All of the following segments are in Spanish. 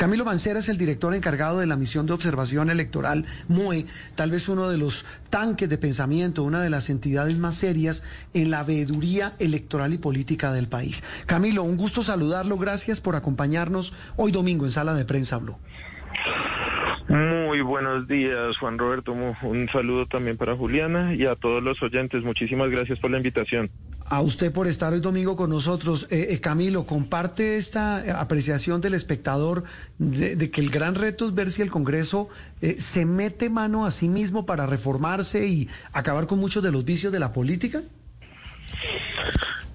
Camilo Mancera es el director encargado de la misión de observación electoral MUE, tal vez uno de los tanques de pensamiento, una de las entidades más serias en la veeduría electoral y política del país. Camilo, un gusto saludarlo. Gracias por acompañarnos hoy domingo en Sala de Prensa Blue. Muy buenos días, Juan Roberto. Un saludo también para Juliana y a todos los oyentes. Muchísimas gracias por la invitación. A usted por estar hoy domingo con nosotros. Eh, eh, Camilo, comparte esta apreciación del espectador de, de, que el gran reto es ver si el Congreso eh, se mete mano a sí mismo para reformarse y acabar con muchos de los vicios de la política.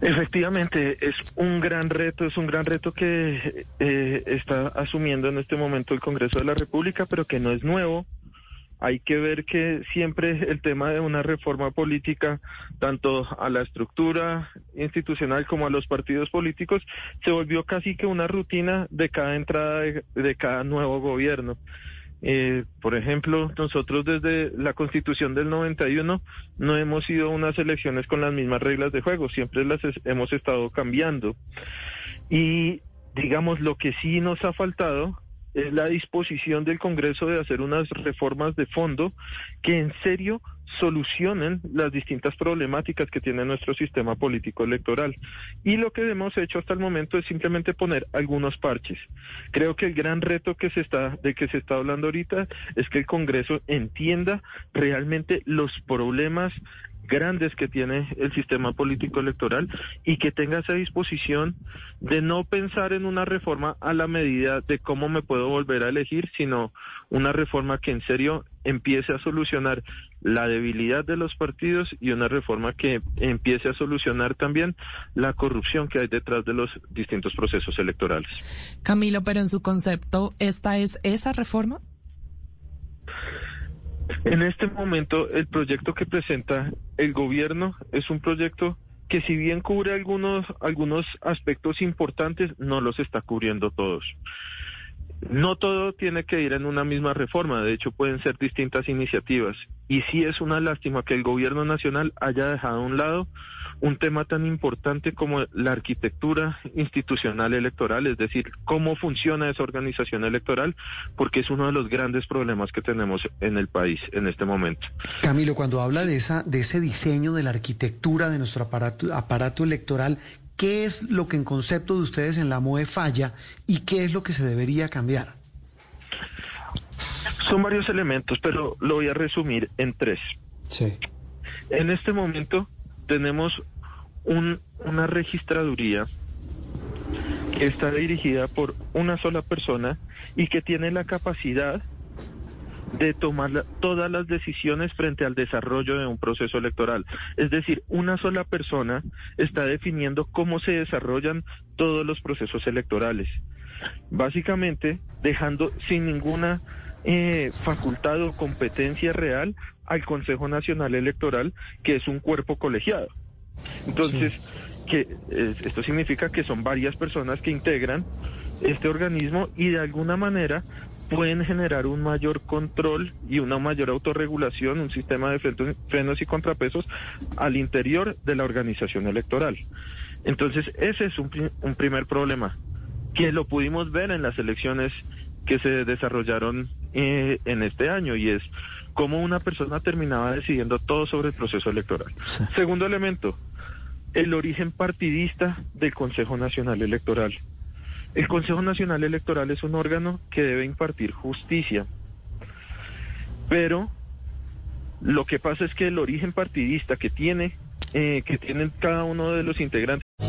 Efectivamente, es un gran reto, es un gran reto que eh, está asumiendo en este momento el Congreso de la República, pero que no es nuevo. Hay que ver que siempre el tema de una reforma política, tanto a la estructura institucional como a los partidos políticos, se volvió casi que una rutina de cada entrada de, cada nuevo gobierno. Eh, por ejemplo, nosotros desde la constitución del 91 no hemos ido a unas elecciones con las mismas reglas de juego, siempre las hemos estado cambiando. Y digamos, lo que sí nos ha faltado es la disposición del Congreso de hacer unas reformas de fondo que en serio solucionen las distintas problemáticas que tiene nuestro sistema político electoral. Y lo que hemos hecho hasta el momento es simplemente poner algunos parches. Creo que el gran reto que se está de que se está hablando ahorita es que el Congreso entienda realmente los problemas grandes que tiene el sistema político electoral y que tenga esa disposición de no pensar en una reforma a la medida de cómo me puedo volver a elegir, sino una reforma que en serio empiece a solucionar la debilidad de los partidos y una reforma que empiece a solucionar también la corrupción que hay detrás de los distintos procesos electorales. Camilo, pero en su concepto, ¿esta es esa reforma? En este momento, el proyecto que presenta el gobierno es un proyecto que si bien cubre algunos, algunos aspectos importantes, no los está cubriendo todos. No todo tiene que ir en una misma reforma, de hecho pueden ser distintas iniciativas. Y sí es una lástima que el gobierno nacional haya dejado a un lado un tema tan importante como la arquitectura institucional electoral, es decir, cómo funciona esa organización electoral, porque es uno de los grandes problemas que tenemos en el país en este momento. Camilo, cuando habla de esa de ese diseño de la arquitectura de nuestro aparato, aparato electoral, ¿qué es lo que en concepto de ustedes en la MOE falla y qué es lo que se debería cambiar? Son varios elementos, pero lo voy a resumir en tres. Sí. En este momento tenemos un, una registraduría que está dirigida por una sola persona y que tiene la capacidad de tomar todas las decisiones frente al desarrollo de un proceso electoral. Es decir, una sola persona está definiendo cómo se desarrollan todos los procesos electorales. Básicamente, dejando sin ninguna eh, facultad o competencia real al Consejo Nacional Electoral, que es un cuerpo colegiado. Entonces, sí. que eh, esto significa que son varias personas que integran este organismo y de alguna manera pueden generar un mayor control y una mayor autorregulación, un sistema de frenos y contrapesos al interior de la organización electoral. Entonces, ese es un, un primer problema, que lo pudimos ver en las elecciones que se desarrollaron eh, en este año y es cómo una persona terminaba decidiendo todo sobre el proceso electoral. Sí. Segundo elemento, el origen partidista del Consejo Nacional Electoral. El Consejo Nacional Electoral es un órgano que debe impartir justicia, pero lo que pasa es que el origen partidista que tiene eh, que tienen cada uno de los integrantes.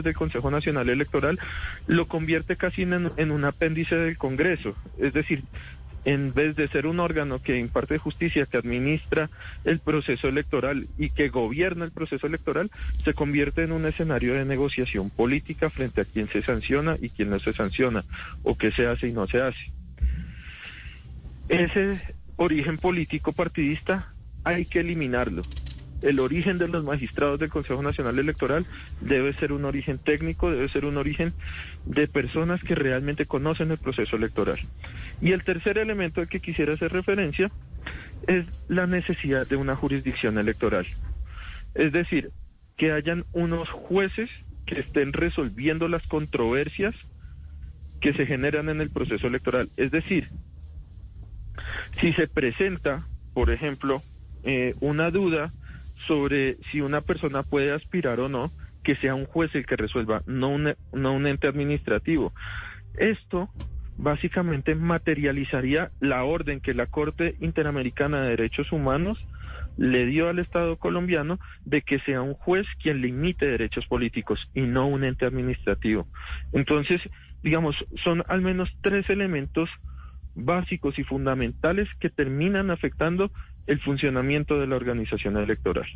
Del Consejo Nacional Electoral lo convierte casi en, un apéndice del Congreso. Es decir, en vez de ser un órgano que imparte justicia, que administra el proceso electoral y que gobierna el proceso electoral, se convierte en un escenario de negociación política frente a quien se sanciona y quien no se sanciona, o qué se hace y no se hace. Ese origen político partidista hay que eliminarlo. El origen de los magistrados del Consejo Nacional Electoral debe ser un origen técnico, debe ser un origen de personas que realmente conocen el proceso electoral. Y el tercer elemento al que quisiera hacer referencia es la necesidad de una jurisdicción electoral. Es decir, que hayan unos jueces que estén resolviendo las controversias que se generan en el proceso electoral. Es decir, si se presenta, por ejemplo, eh, una duda sobre si una persona puede aspirar o no, que sea un juez el que resuelva, no un, no un ente administrativo. Esto básicamente materializaría la orden que la Corte Interamericana de Derechos Humanos le dio al Estado colombiano de que sea un juez quien limite derechos políticos y no un ente administrativo. Entonces, digamos, son al menos tres elementos básicos y fundamentales que terminan afectando el funcionamiento de la organización electoral.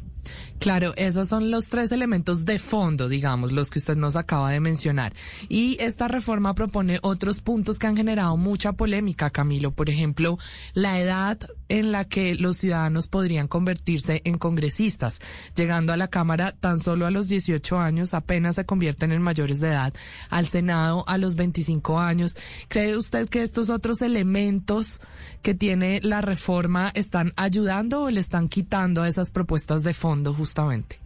Claro, esos son los tres elementos de fondo, digamos, los que usted nos acaba de mencionar. Y esta reforma propone otros puntos que han generado mucha polémica, Camilo. Por ejemplo, la edad en la que los ciudadanos podrían convertirse en congresistas. Llegando a la Cámara tan solo a los 18 años, apenas se convierten en mayores de edad. Al Senado a los 25 años. ¿Cree usted que estos otros elementos que tiene la reforma están ayudando ayudando o le están quitando a esas propuestas de fondo justamente?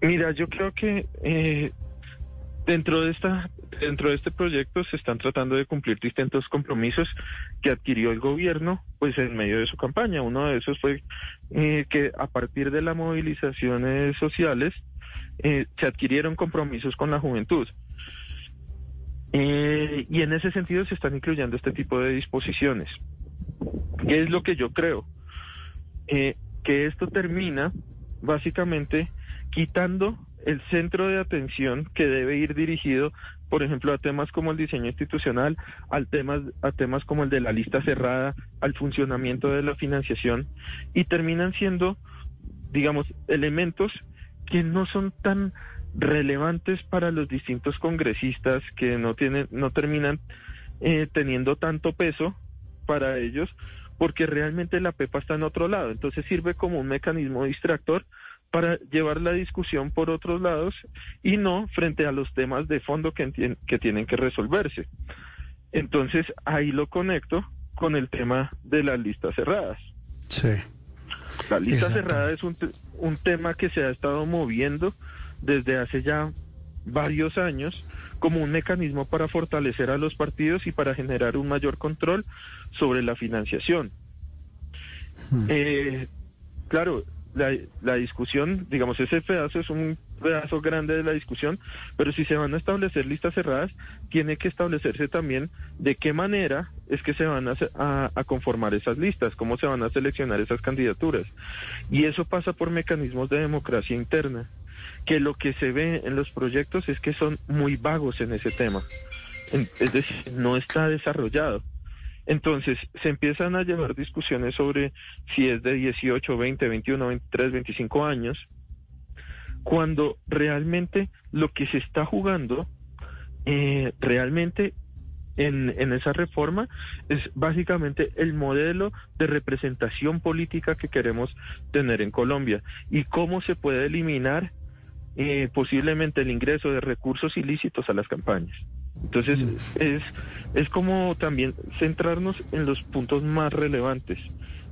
Mira, yo creo que eh, dentro de esta dentro de este proyecto se están tratando de cumplir distintos compromisos que adquirió el gobierno pues en medio de su campaña. Uno de esos fue eh, que a partir de las movilizaciones sociales eh, se adquirieron compromisos con la juventud. y en ese sentido se están incluyendo este tipo de disposiciones. ¿Qué es lo que yo creo? Eh, que esto termina básicamente quitando el centro de atención que debe ir dirigido, por ejemplo, a temas como el diseño institucional, al temas, a temas como el de la lista cerrada, al funcionamiento de la financiación, y terminan siendo, digamos, elementos que no son tan relevantes para los distintos congresistas, que no tienen, no terminan eh, teniendo tanto peso para ellos, porque realmente la PEPA está en otro lado. Entonces sirve como un mecanismo distractor para llevar la discusión por otros lados y no frente a los temas de fondo que, que tienen que resolverse. Entonces ahí lo conecto con el tema de las listas cerradas. Sí. La lista cerrada es un, un tema que se ha estado moviendo desde hace ya varios años como un mecanismo para fortalecer a los partidos y para generar un mayor control sobre la financiación. Hmm. Eh, claro, la, la, discusión, digamos, ese pedazo es un pedazo grande de la discusión, pero si se van a establecer listas cerradas, tiene que establecerse también de qué manera es que se van a, a, conformar esas listas, cómo se van a seleccionar esas candidaturas. Y eso pasa por mecanismos de democracia interna que lo que se ve en los proyectos es que son muy vagos en ese tema. Es decir, no está desarrollado. Entonces, se empiezan a llevar discusiones sobre si es de 18, 20, 21, 23, 25 años, cuando realmente lo que se está jugando, eh, realmente en, en, esa reforma es básicamente el modelo de representación política que queremos tener en Colombia y cómo se puede eliminar eh, posiblemente el ingreso de recursos ilícitos a las campañas. Entonces es, es como también centrarnos en los puntos más relevantes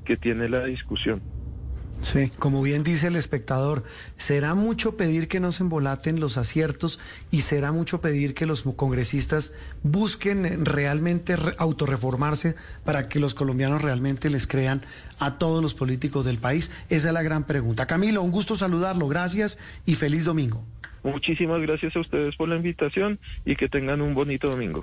que tiene la discusión. Sí, como bien dice el espectador, será mucho pedir que no se embolaten los aciertos y será mucho pedir que los congresistas busquen realmente autorreformarse para que los colombianos realmente les crean a todos los políticos del país. Esa es la gran pregunta. Camilo, un gusto saludarlo. Gracias y feliz domingo. Muchísimas gracias a ustedes por la invitación y que tengan un bonito domingo.